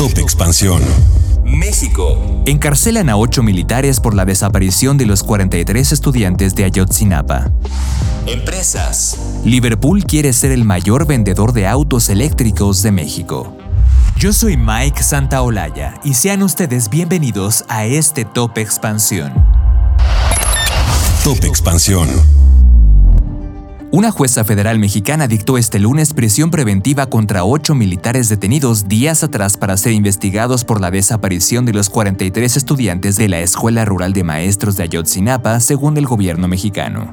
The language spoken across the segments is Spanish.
Top Expansión. México. Encarcelan a ocho militares por la desaparición de los 43 estudiantes de Ayotzinapa. Empresas. Liverpool quiere ser el mayor vendedor de autos eléctricos de México. Yo soy Mike Santaolalla y sean ustedes bienvenidos a este Top Expansión. Top Expansión. Una jueza federal mexicana dictó este lunes prisión preventiva contra ocho militares detenidos días atrás para ser investigados por la desaparición de los 43 estudiantes de la Escuela Rural de Maestros de Ayotzinapa, según el gobierno mexicano.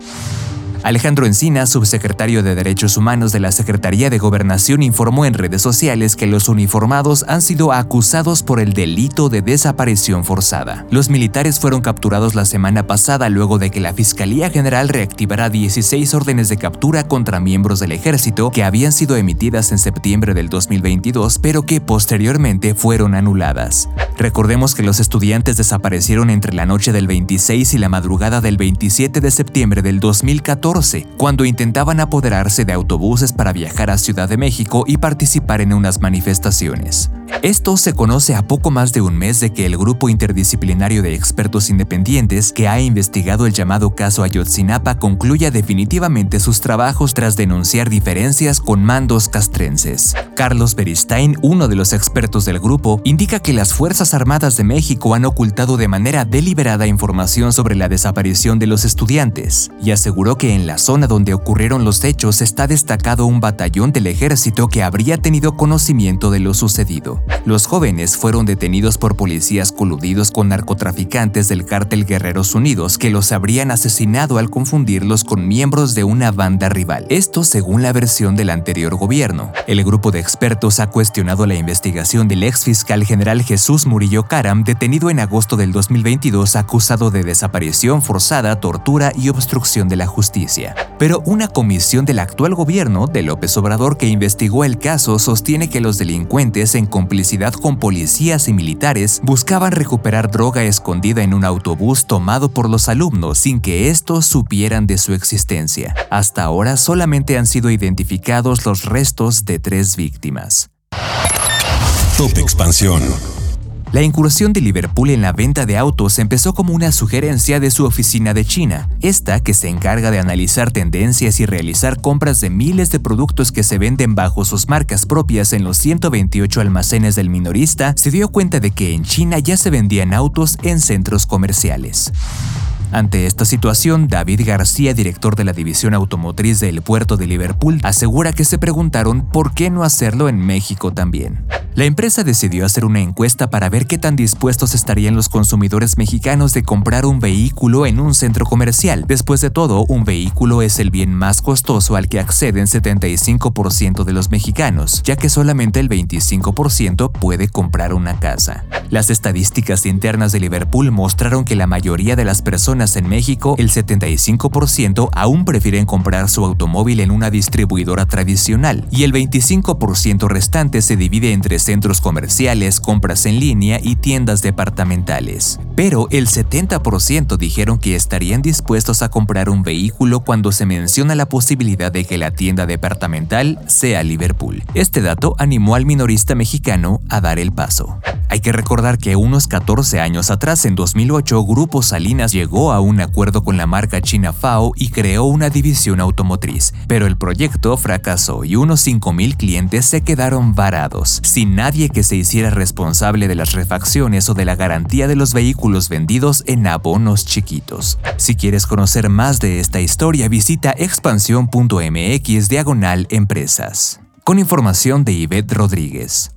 Alejandro Encina, subsecretario de Derechos Humanos de la Secretaría de Gobernación, informó en redes sociales que los uniformados han sido acusados por el delito de desaparición forzada. Los militares fueron capturados la semana pasada luego de que la Fiscalía General reactivara 16 órdenes de captura contra miembros del ejército que habían sido emitidas en septiembre del 2022, pero que posteriormente fueron anuladas. Recordemos que los estudiantes desaparecieron entre la noche del 26 y la madrugada del 27 de septiembre del 2014 cuando intentaban apoderarse de autobuses para viajar a Ciudad de México y participar en unas manifestaciones. Esto se conoce a poco más de un mes de que el grupo interdisciplinario de expertos independientes que ha investigado el llamado caso Ayotzinapa concluya definitivamente sus trabajos tras denunciar diferencias con mandos castrenses. Carlos Beristain, uno de los expertos del grupo, indica que las Fuerzas Armadas de México han ocultado de manera deliberada información sobre la desaparición de los estudiantes y aseguró que en la zona donde ocurrieron los hechos está destacado un batallón del ejército que habría tenido conocimiento de lo sucedido. Los jóvenes fueron detenidos por policías coludidos con narcotraficantes del cártel Guerreros Unidos que los habrían asesinado al confundirlos con miembros de una banda rival. Esto según la versión del anterior gobierno. El grupo de expertos ha cuestionado la investigación del ex fiscal general Jesús Murillo Caram, detenido en agosto del 2022 acusado de desaparición forzada, tortura y obstrucción de la justicia. Pero una comisión del actual gobierno de López Obrador que investigó el caso sostiene que los delincuentes, en complicidad con policías y militares, buscaban recuperar droga escondida en un autobús tomado por los alumnos sin que estos supieran de su existencia. Hasta ahora solamente han sido identificados los restos de tres víctimas. Top Expansión. La incursión de Liverpool en la venta de autos empezó como una sugerencia de su oficina de China, esta que se encarga de analizar tendencias y realizar compras de miles de productos que se venden bajo sus marcas propias en los 128 almacenes del minorista, se dio cuenta de que en China ya se vendían autos en centros comerciales. Ante esta situación, David García, director de la división automotriz del puerto de Liverpool, asegura que se preguntaron por qué no hacerlo en México también. La empresa decidió hacer una encuesta para ver qué tan dispuestos estarían los consumidores mexicanos de comprar un vehículo en un centro comercial. Después de todo, un vehículo es el bien más costoso al que acceden 75% de los mexicanos, ya que solamente el 25% puede comprar una casa. Las estadísticas internas de Liverpool mostraron que la mayoría de las personas en México, el 75%, aún prefieren comprar su automóvil en una distribuidora tradicional, y el 25% restante se divide entre centros comerciales, compras en línea y tiendas departamentales. Pero el 70% dijeron que estarían dispuestos a comprar un vehículo cuando se menciona la posibilidad de que la tienda departamental sea Liverpool. Este dato animó al minorista mexicano a dar el paso. Hay que recordar que unos 14 años atrás, en 2008, Grupo Salinas llegó a un acuerdo con la marca china FAO y creó una división automotriz, pero el proyecto fracasó y unos 5.000 clientes se quedaron varados, sin nadie que se hiciera responsable de las refacciones o de la garantía de los vehículos vendidos en abonos chiquitos. Si quieres conocer más de esta historia, visita expansión.mx diagonal empresas. Con información de Yvette Rodríguez.